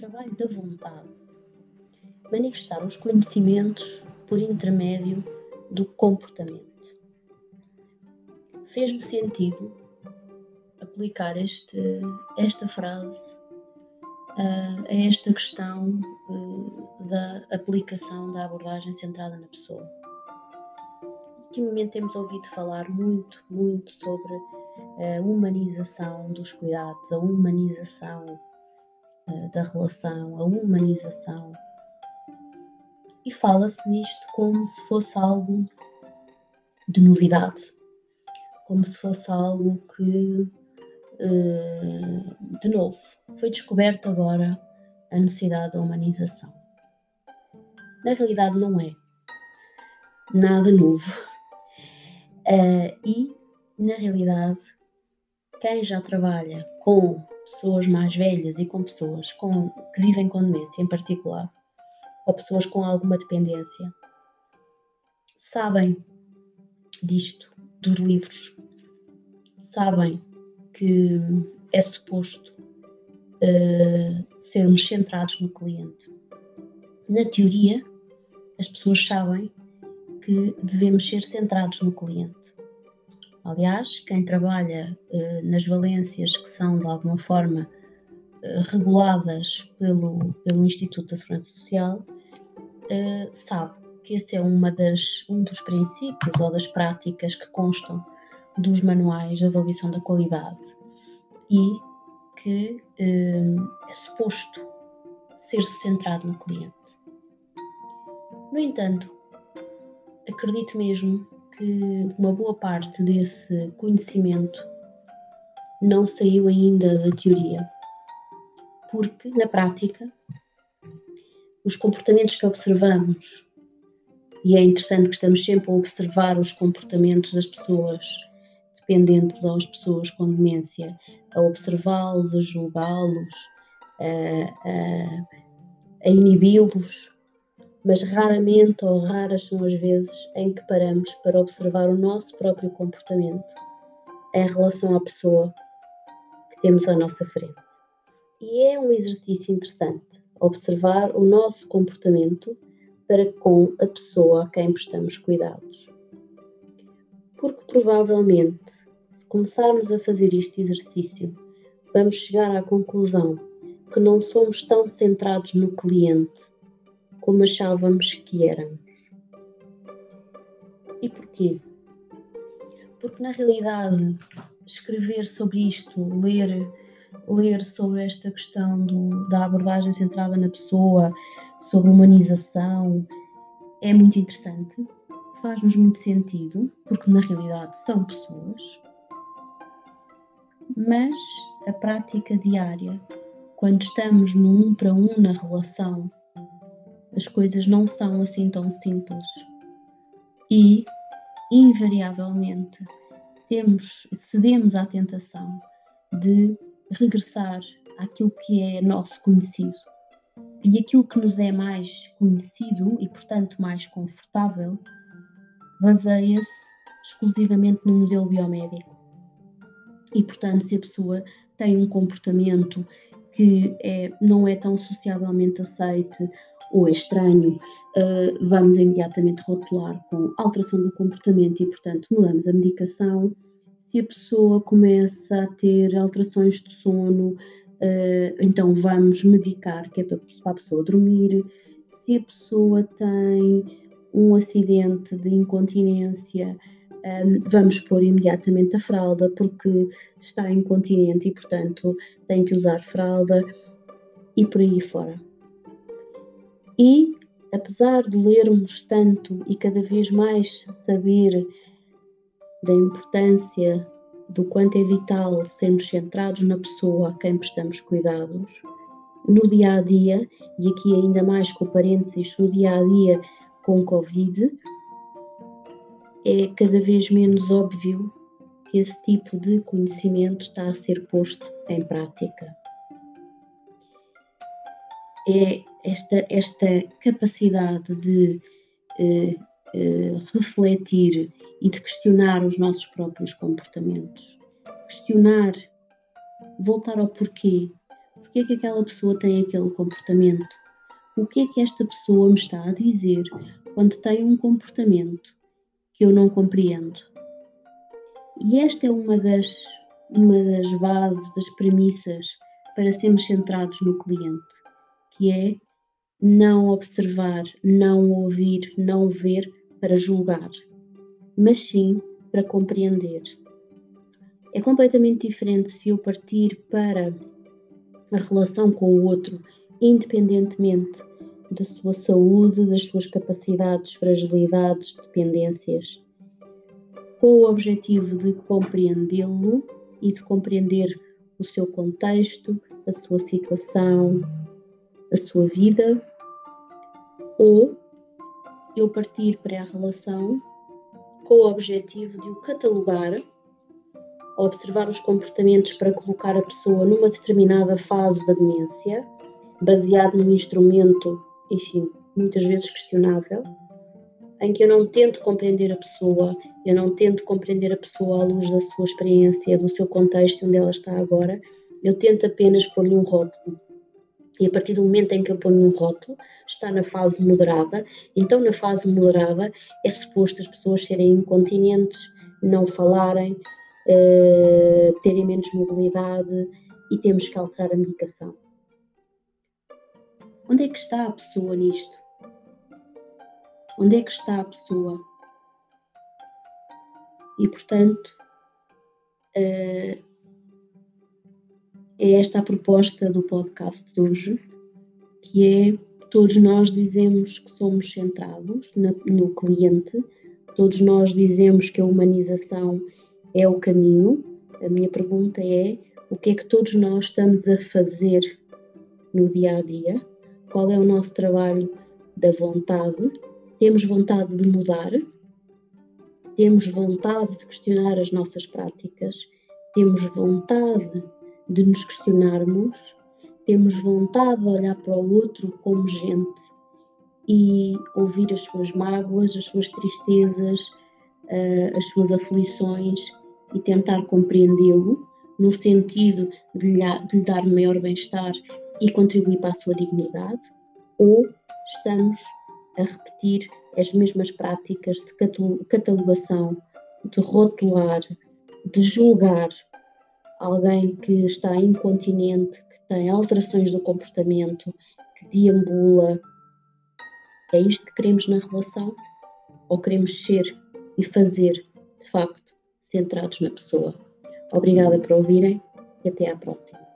trabalho da vontade, manifestar os conhecimentos por intermédio do comportamento. Fez-me sentido aplicar este, esta frase uh, a esta questão uh, da aplicação da abordagem centrada na pessoa. Ultimamente temos ouvido falar muito, muito sobre a humanização dos cuidados, a humanização da relação, a humanização. E fala-se nisto como se fosse algo de novidade, como se fosse algo que eh, de novo, foi descoberto agora a necessidade da humanização. Na realidade, não é nada novo. Uh, e, na realidade, quem já trabalha com pessoas mais velhas e com pessoas com, que vivem com demência em particular, ou pessoas com alguma dependência, sabem disto, dos livros, sabem que é suposto uh, sermos centrados no cliente. Na teoria, as pessoas sabem que devemos ser centrados no cliente. Aliás, quem trabalha uh, nas valências que são de alguma forma uh, reguladas pelo, pelo Instituto da Segurança Social sabe que esse é uma das, um dos princípios ou das práticas que constam dos manuais de avaliação da qualidade e que eh, é suposto ser centrado no cliente. No entanto, acredito mesmo que uma boa parte desse conhecimento não saiu ainda da teoria, porque na prática os comportamentos que observamos, e é interessante que estamos sempre a observar os comportamentos das pessoas dependentes ou as pessoas com demência, a observá-los, a julgá-los, a, a, a inibi-los, mas raramente ou raras são as vezes em que paramos para observar o nosso próprio comportamento em relação à pessoa que temos à nossa frente. E é um exercício interessante observar o nosso comportamento para com a pessoa a quem prestamos cuidados. Porque provavelmente começarmos a fazer este exercício, vamos chegar à conclusão que não somos tão centrados no cliente como achávamos que éramos. E porquê? Porque na realidade escrever sobre isto, ler, ler sobre esta questão do, da abordagem centrada na pessoa, sobre humanização, é muito interessante, faz-nos muito sentido, porque na realidade são pessoas, mas a prática diária, quando estamos no um para um na relação, as coisas não são assim tão simples. E, invariavelmente, temos, cedemos à tentação de regressar àquilo que é nosso conhecido. E aquilo que nos é mais conhecido e, portanto, mais confortável, baseia-se exclusivamente no modelo biomédico. E, portanto, se a pessoa tem um comportamento que é, não é tão sociavelmente aceite ou é estranho, uh, vamos imediatamente rotular com alteração do comportamento e, portanto, mudamos a medicação. Se a pessoa começa a ter alterações de sono, uh, então vamos medicar, que é para, a pessoa dormir. Se a pessoa tem um acidente de incontinência, um, vamos pôr imediatamente a fralda porque está incontinente e, portanto, tem que usar fralda e por aí fora. E, apesar de lermos tanto e cada vez mais saber da importância do quanto é vital sermos centrados na pessoa a quem prestamos cuidados, no dia a dia, e aqui ainda mais com parênteses, no dia a dia com Covid, é cada vez menos óbvio que esse tipo de conhecimento está a ser posto em prática. É esta, esta capacidade de eh, eh, refletir e de questionar os nossos próprios comportamentos. Questionar, voltar ao porquê. porque é que aquela pessoa tem aquele comportamento. O que é que esta pessoa me está a dizer quando tem um comportamento que eu não compreendo? E esta é uma das, uma das bases, das premissas para sermos centrados no cliente, que é não observar, não ouvir, não ver para julgar, mas sim para compreender. É completamente diferente se eu partir para a relação com o outro, independentemente da sua saúde, das suas capacidades, fragilidades, dependências, com o objetivo de compreendê-lo e de compreender o seu contexto, a sua situação, a sua vida, ou eu partir para a relação com o objetivo de o catalogar, observar os comportamentos para colocar a pessoa numa determinada fase da demência, baseado num instrumento, enfim, muitas vezes questionável, em que eu não tento compreender a pessoa, eu não tento compreender a pessoa à luz da sua experiência, do seu contexto, onde ela está agora, eu tento apenas pôr-lhe um rótulo. E a partir do momento em que eu ponho um rótulo, está na fase moderada. Então, na fase moderada, é suposto as pessoas serem incontinentes, não falarem, uh, terem menos mobilidade e temos que alterar a medicação. Onde é que está a pessoa nisto? Onde é que está a pessoa? E, portanto, uh, é esta a proposta do podcast de hoje, que é todos nós dizemos que somos centrados no cliente, todos nós dizemos que a humanização é o caminho. A minha pergunta é: o que é que todos nós estamos a fazer no dia a dia? Qual é o nosso trabalho da vontade? Temos vontade de mudar? Temos vontade de questionar as nossas práticas? Temos vontade de nos questionarmos, temos vontade de olhar para o outro como gente e ouvir as suas mágoas, as suas tristezas, uh, as suas aflições e tentar compreendê-lo no sentido de lhe dar maior bem-estar e contribuir para a sua dignidade, ou estamos a repetir as mesmas práticas de catalogação, de rotular, de julgar alguém que está incontinente, que tem alterações do comportamento, que deambula. É isto que queremos na relação? Ou queremos ser e fazer, de facto, centrados na pessoa? Obrigada por ouvirem e até à próxima.